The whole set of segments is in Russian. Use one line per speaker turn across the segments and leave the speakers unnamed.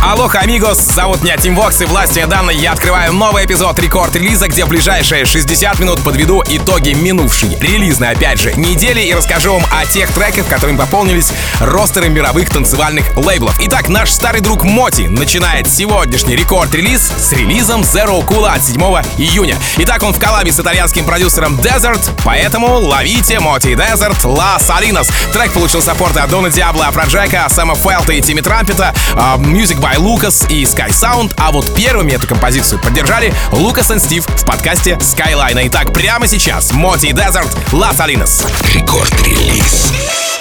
Алоха, амигос! Зовут меня Тим Вокс, и власти данной я открываю новый эпизод рекорд-релиза, где в ближайшие 60 минут подведу итоги минувшей релизной, опять же, недели и расскажу вам о тех треках, которыми пополнились ростеры мировых танцевальных лейблов. Итак, наш старый друг Моти начинает сегодняшний рекорд-релиз с релизом Zero Cool от 7 июня. Итак, он в коллабе с итальянским продюсером Desert, поэтому ловите Моти Desert La Salinas. Трек получил саппорты от Дона Диабло, Афроджека, Сэма Фелта и Тимми Трампета, Music by Лукас и Sky Sound, а вот первыми эту композицию поддержали Лукас и Стив в подкасте Skyline. Итак, прямо сейчас Моти Desert Las Salinas.
Рекорд-релиз.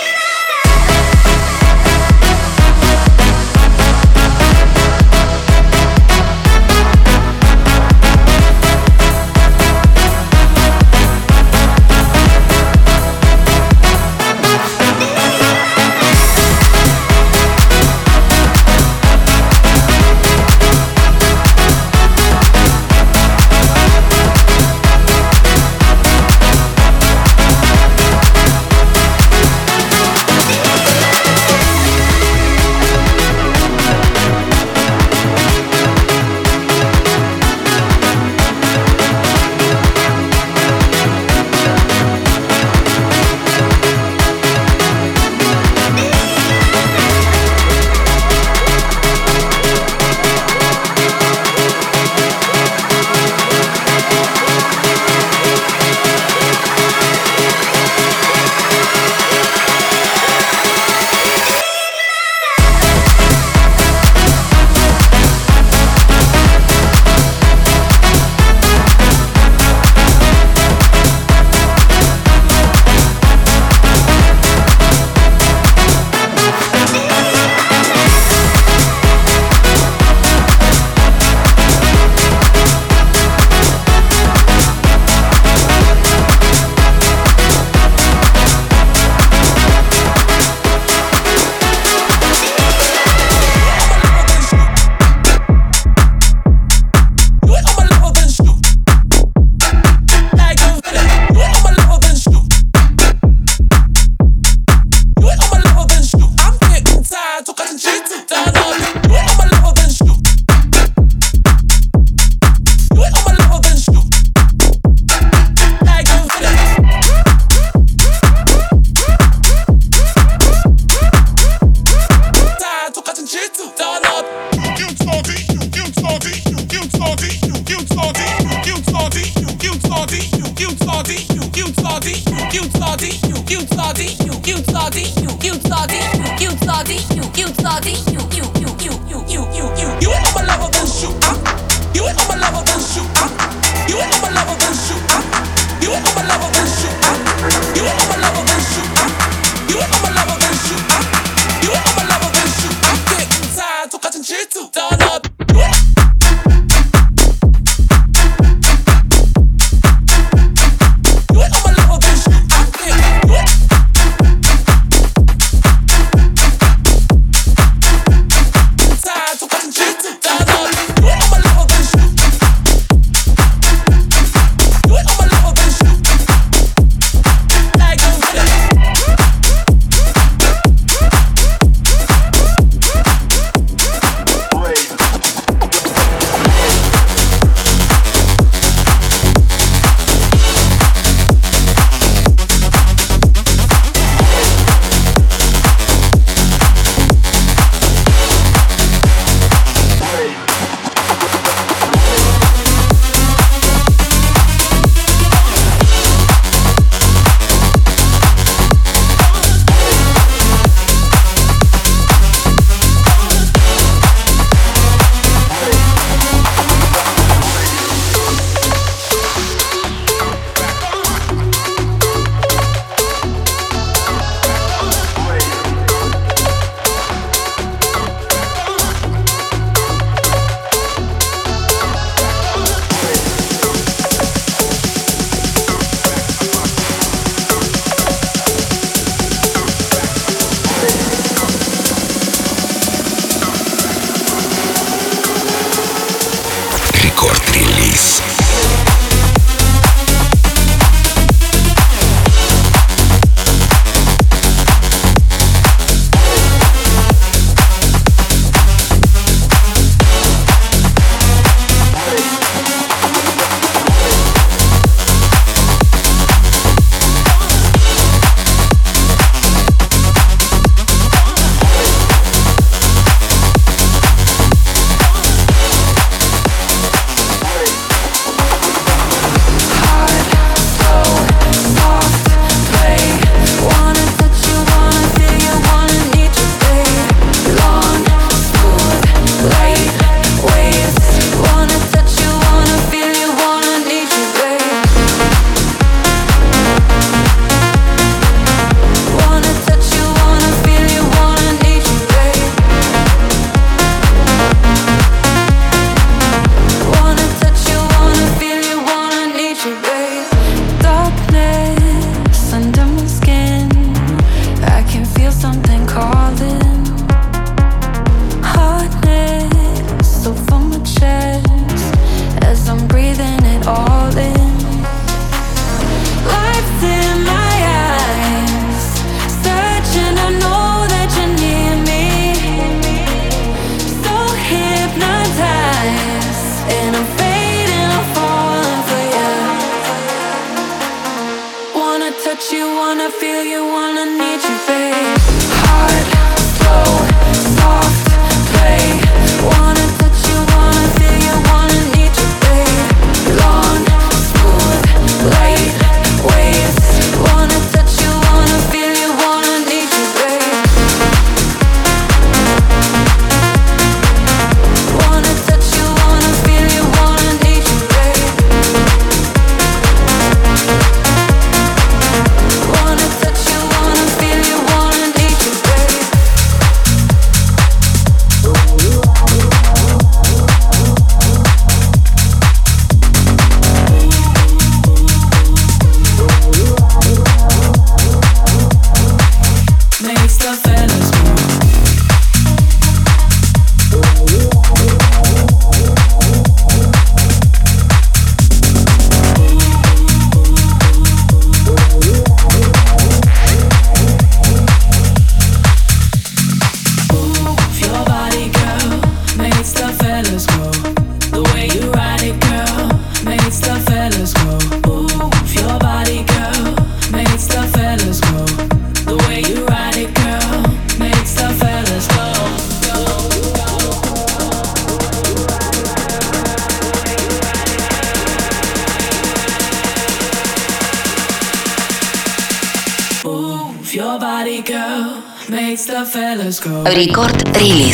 Trilli.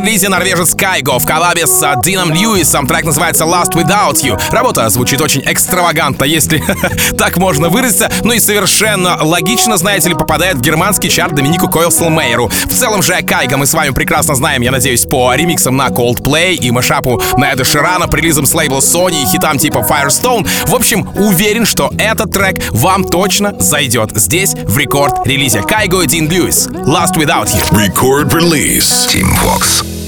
Рекорд-релизе норвежец Кайго в коллабе с Дином Льюисом. Трек называется Last Without You. Работа звучит очень экстравагантно, если так можно выразиться, но и совершенно логично, знаете ли, попадает в германский чарт Доминику Койлселмейеру. В целом же Кайго мы с вами прекрасно знаем, я надеюсь, по ремиксам на Coldplay и машапу на Эда Ширана, прилизом с лейбла Sony и хитам типа Firestone. В общем, уверен, что этот трек вам точно зайдет здесь, в рекорд-релизе. Кайго и Дин Льюис. Last Without You.
Record release. Team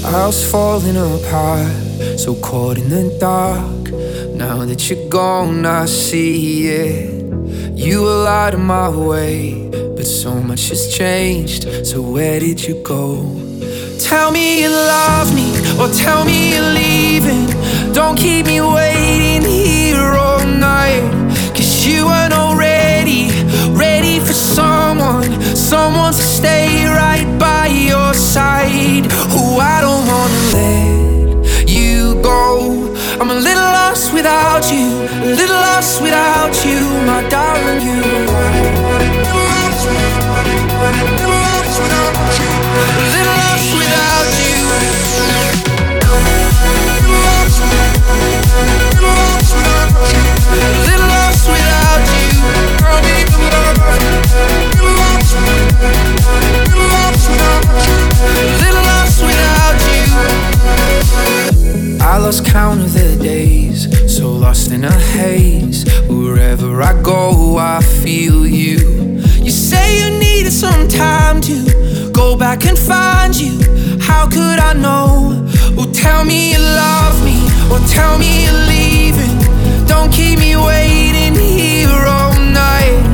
Vox.
House falling apart, so caught in the dark. Now that you're gone, I see it. You were out of my way, but so much has changed. So where did you go? Tell me you love me, or tell me you're leaving. Don't keep me waiting here all night. Cause you weren't already ready for someone, someone to stay right by your side. Who I don't wanna let you go. I'm a little lost without you, a little lost without you, my darling. You. A little lost without you. I lost count of the days, so lost in a haze. Wherever I go, I feel you. You say you need some time to go back and find you. How could I know? Tell me you love me, or tell me you're leaving. Don't keep me waiting here all night.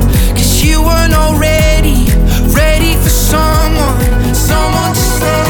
You weren't already ready for someone, someone to say.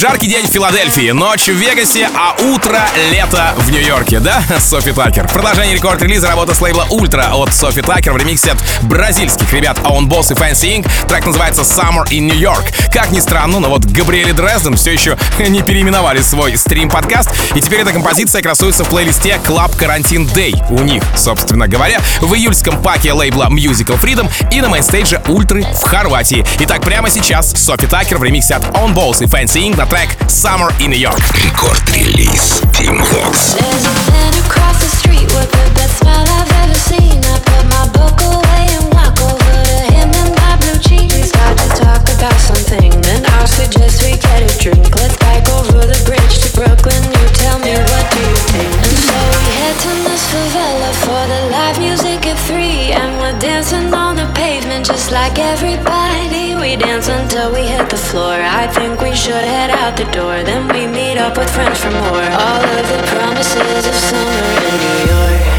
Жаркий день в Филадельфии, ночь в Вегасе, а утро лето в Нью-Йорке, да? Sofi Tukker. Продолжение рекорд-релиза работа с лейбла Ультра от Sofi Tukker в ремиксе от бразильских ребят Öwnboss и Fancy Inc. Трек называется Summer in New York. Как ни странно, но вот Gabriel & Dresden все еще не переименовали свой стрим-подкаст, и теперь эта композиция красуется в плейлисте Club Quarantine Day у них, собственно говоря, в июльском паке лейбла Musical Freedom и на мейнстейдже Ультры в Хорватии. Итак, прямо сейчас Sofi Tukker в ремиксе от Öwnboss и Fancy Inc. на трек Summer in New York.
Рекорд-релиз Team Vox.
There's a man across the street with the best smile I've ever seen. I put my book away and walk over to him in my blue jeans. We start to talk about something, then I suggest we get a drink. Let's bike over the bridge to Brooklyn. You tell me what do you think? And so we head to Miss Favela for the live music at three, and we're dancing on the pavement just like everybody. We dance until we hit the floor. I think we should head out the door. Then we meet up with friends for more. All of the promises of summer in New York.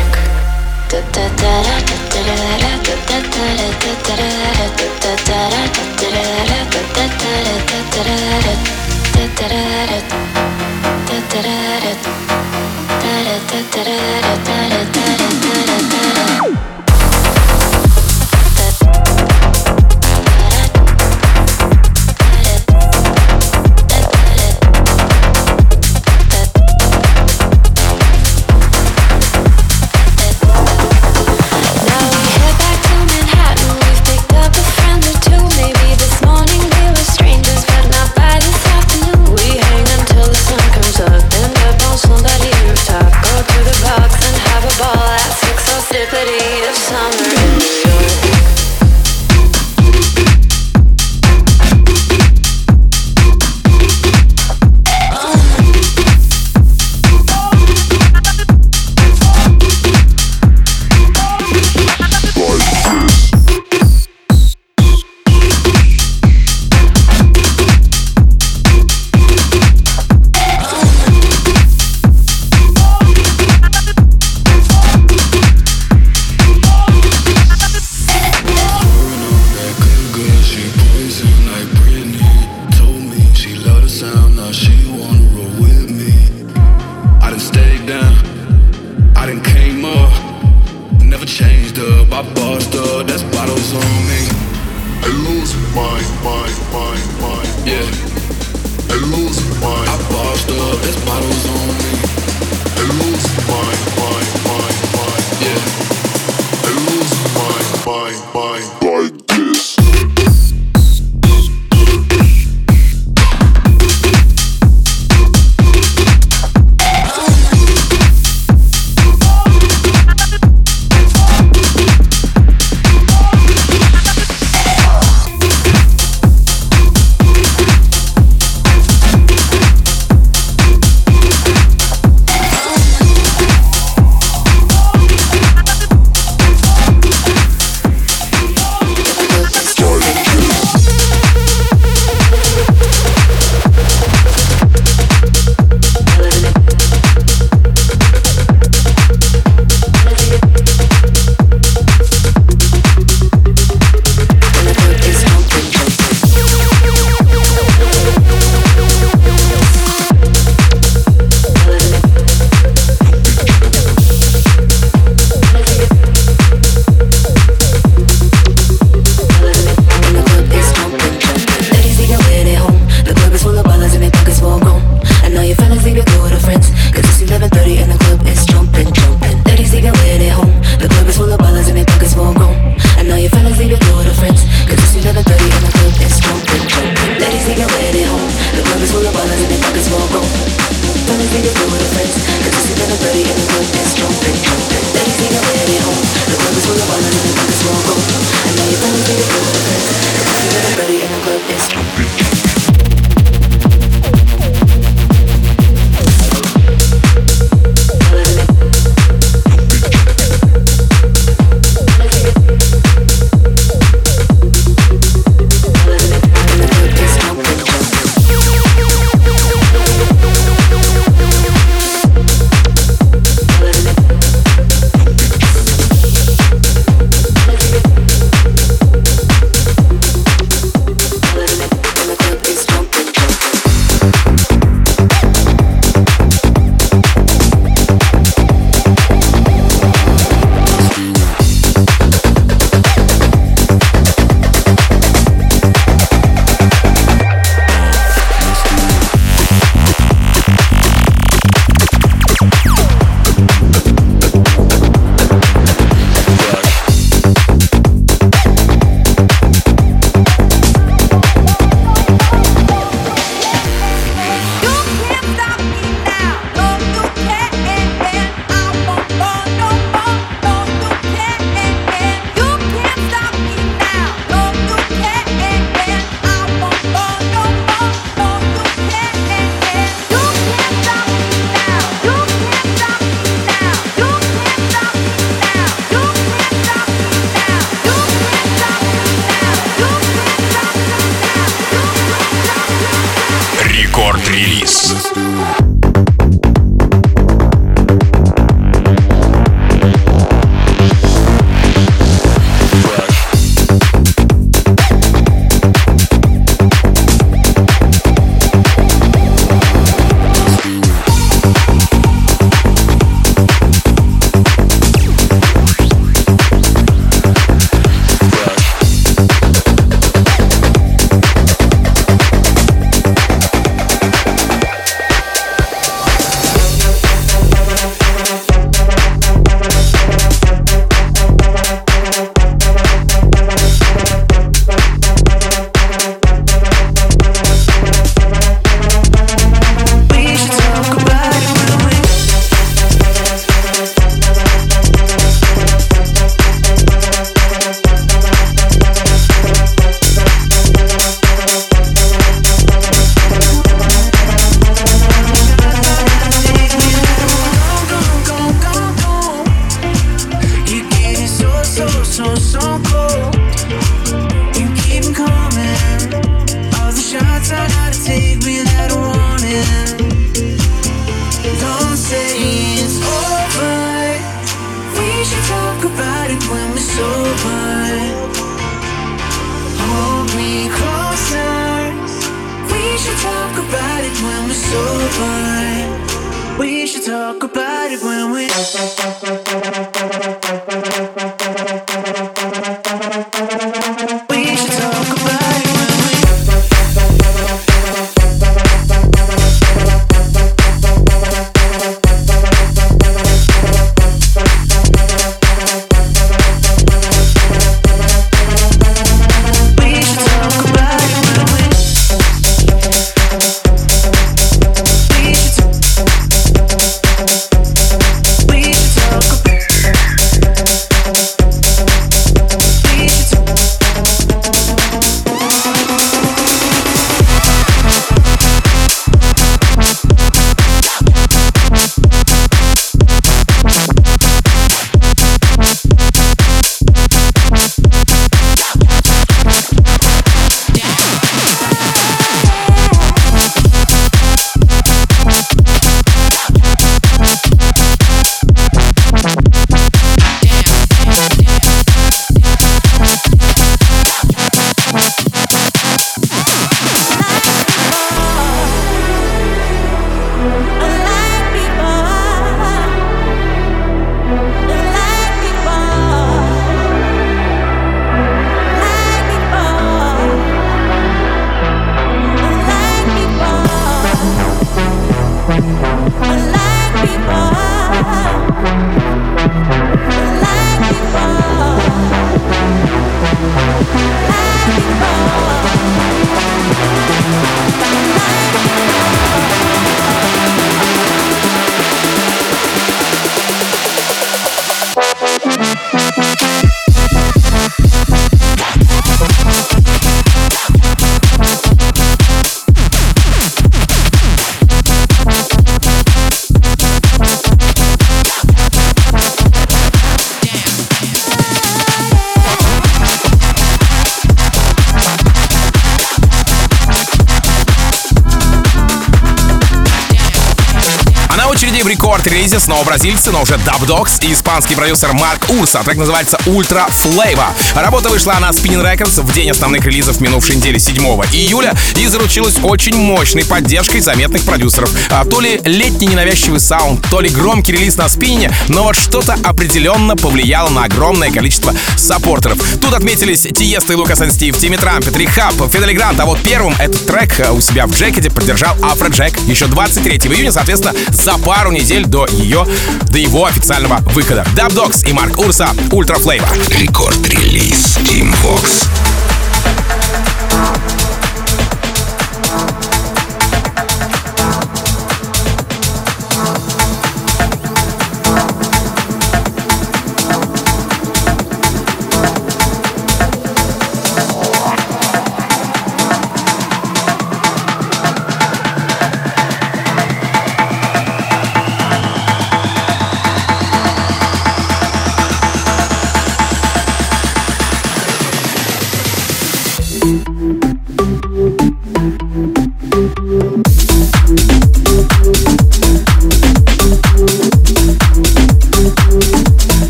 Снова бразильцы, но уже Dubdogs и испанский продюсер Марк Урса. Трек называется Ultra Flava. Работа вышла на Spinnin' Records в день основных релизов минувшей недели 7 июля и заручилась очень мощной поддержкой заметных продюсеров. А то ли летний ненавязчивый саунд, то ли громкий релиз на Spinnin', но вот что-то определенно повлияло на огромное количество саппортеров. Тут отметились Тиесто и Lucas & Steve, Тимми Трампет, R3hab, Fedde Le Grand, а вот первым этот трек у себя в диджей-сете поддержал Афро Джек еще 23 июня, соответственно, за пару недель до ее, до его официального выхода. Dubdogs и Марк Урса Ultra Flava.
Рекорд-релиз Tim Vox.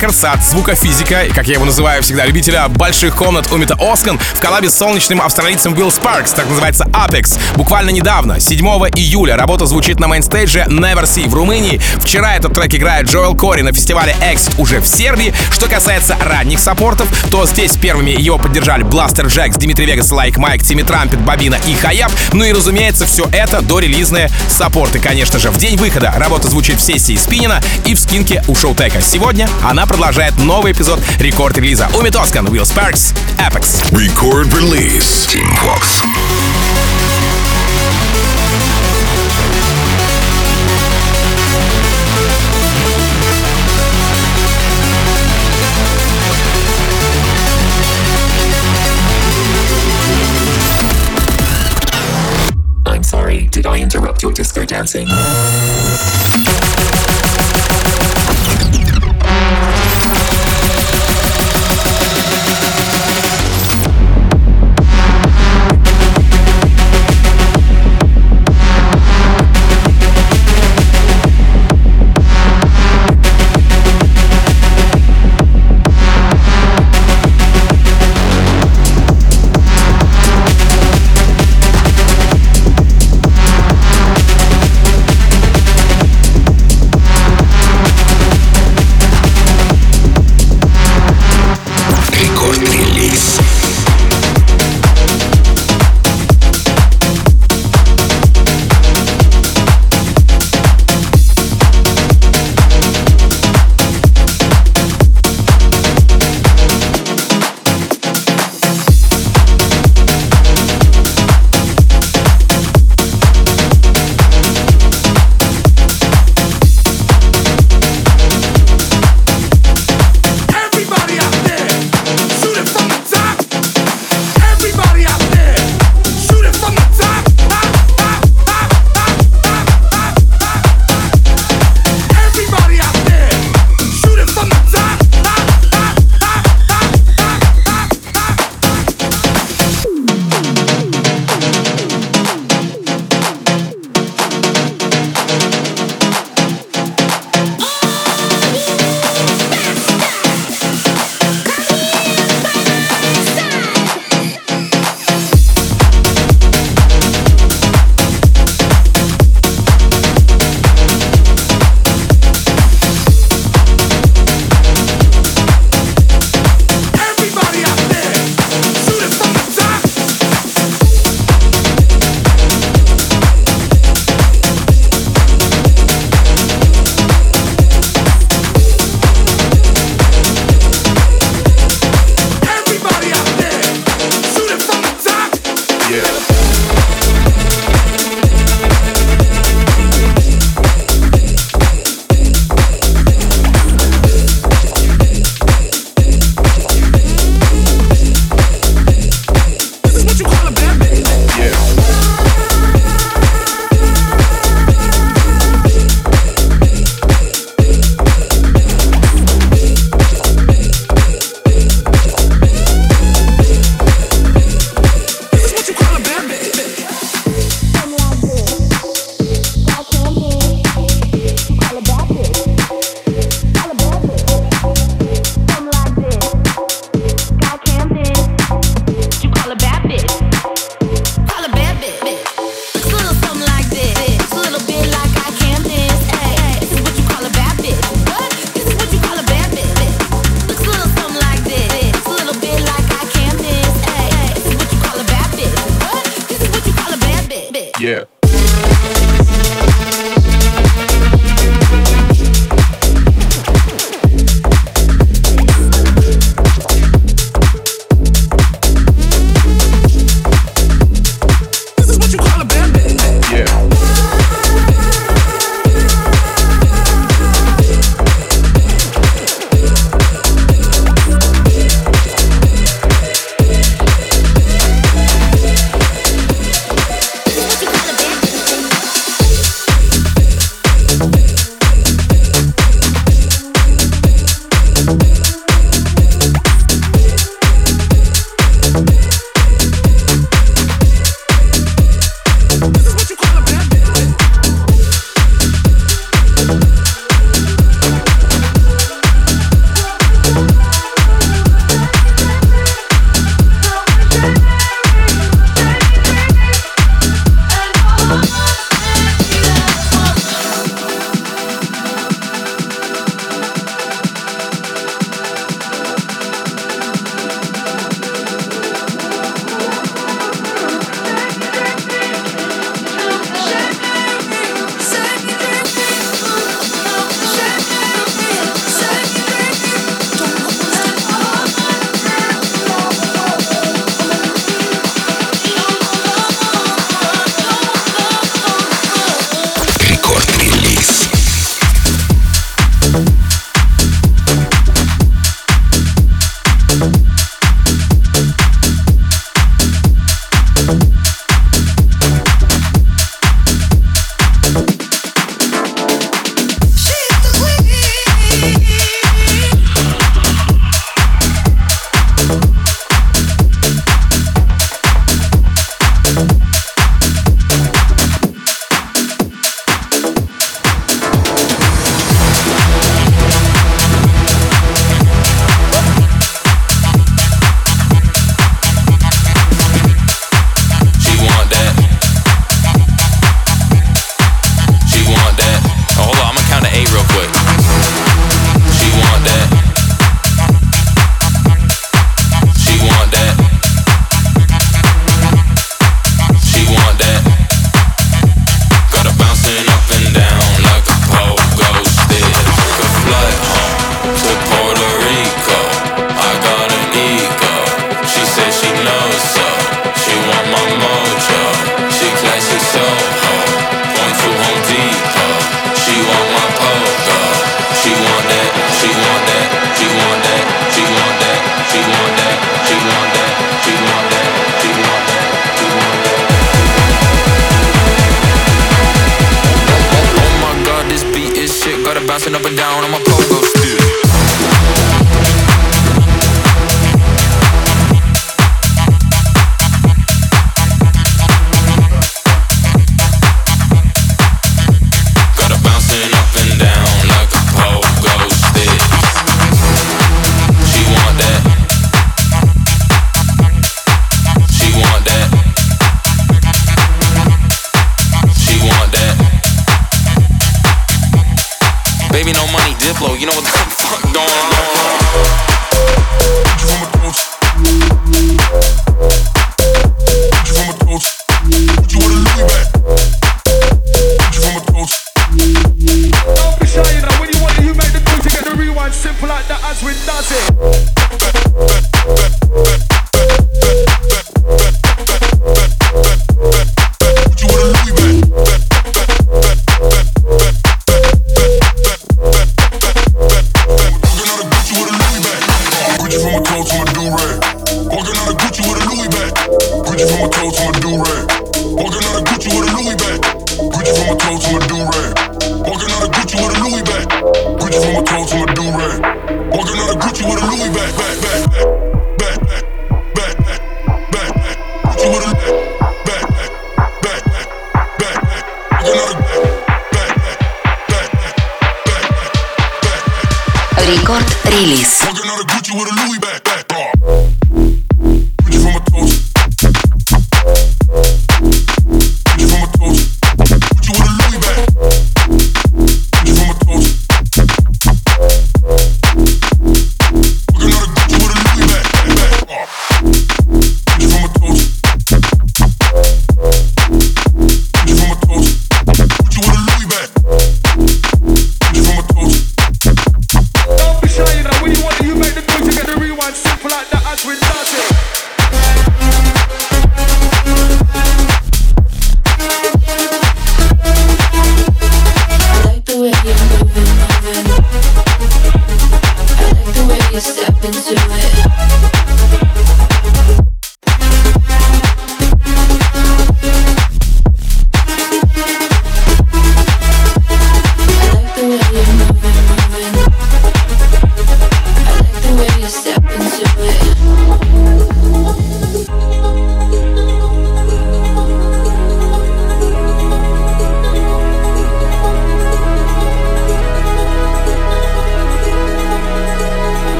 Records от звукофизика, как я его называю всегда, любителя больших комнат Умита Оскан в коллабе с солнечным австралийцем Билл Спаркс, так называется Apex. Буквально недавно, 7 июля, работа звучит на мейнстейдже Never See в Румынии. Вчера этот трек играет Джоэл Кори на фестивале Exit уже в Сербии. Что касается ранних саппортов, то здесь первыми его поддержали Бластер Джекс, Дмитрий Вегас, Лайк Майк, Тимми Трампет, Бабина и Хаяб. Ну и разумеется, все это до релизные саппорты, конечно же. В день выхода работа звучит в сессии Спинина и в скинке у Шоутека. Сегодня она продолжает новый эпизод рекорд-релиза. Уми Тоскан, Уилл Спаркс, Apex.
Record release. Team Vox.
I'm sorry, did I interrupt your disco dancing?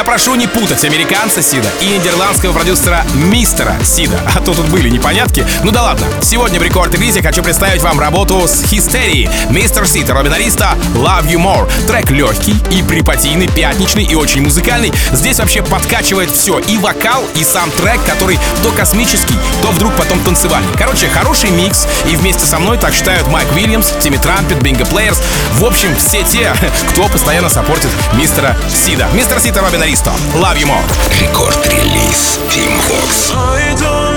Я прошу не путать американца Сида и нидерландского продюсера Мистера Сида. А то тут были непонятки. Ну да ладно. Сегодня в рекорд-релизе хочу представить вам работу с Хистерией. Мистер Сид, Робин Ариста, Love You More. Трек легкий и припотийный, пятничный и очень музыкальный. Здесь вообще подкачивает все. И вокал, и сам трек, который то космический, то вдруг потом танцевальный. Короче, хороший микс. И вместе со мной так считают Майк Уильямс, Тимми Трампет, Бинго Плеерс. В общем, все те, кто постоянно саппортит мистера Сида. Мистер Сид и Robin Aristo Love you more.
Рекорд-релиз Tim Vox.
I don't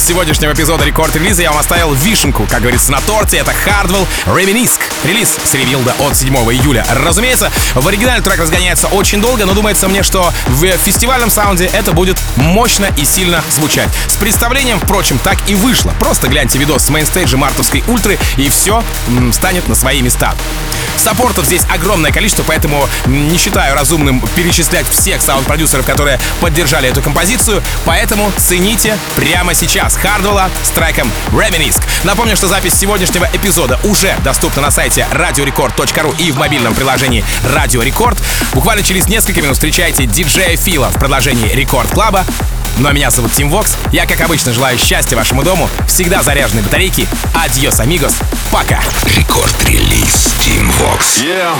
сегодняшнего эпизода рекорд-релиза я вам оставил вишенку, как говорится, на торте. Это Hardwell Reminisce. Релиз с Revealed а от 7 июля. Разумеется, в оригинале трек разгоняется очень долго, но думается мне, что в фестивальном саунде это будет мощно и сильно звучать. С представлением, впрочем, так и вышло. Просто гляньте видос с мейнстейджа мартовской ультры, и все станет на свои места. Саппортов здесь огромное количество, поэтому не считаю разумным перечислять всех саунд-продюсеров, которые поддержали эту композицию, поэтому цените прямо сейчас Хардвелла с треком Reminisce. Напомню, что запись сегодняшнего эпизода уже доступна на сайте radiorecord.ru и в мобильном приложении Radio Record. Буквально через несколько минут встречайте диджея Фила в продолжении Рекорд Клаба. Ну а меня зовут Тим Вокс. Я, как обычно, желаю счастья вашему дому, всегда заряженной батарейки. Adiós, amigos. Пока.
Рекорд-релиз Tim Vox.
Yeah.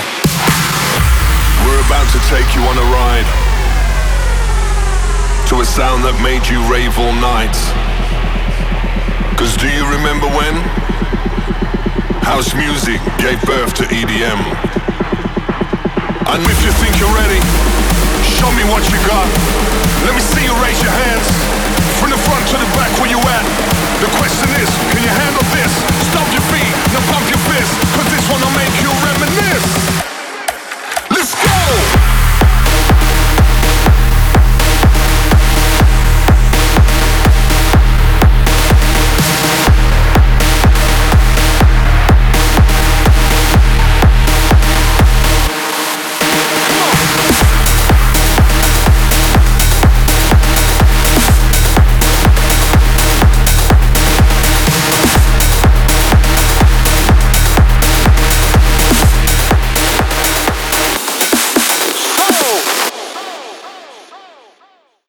We're about to take you on a ride to a sound that made you rave all night. Cause do you remember when house music gave birth to EDM? And if you think you're ready, show me what you got. Let me see you raise your hands from the front to the back where you at. The question is, can you handle this? Stomp your feet finger, your fist, cause this one'll make you reminisce.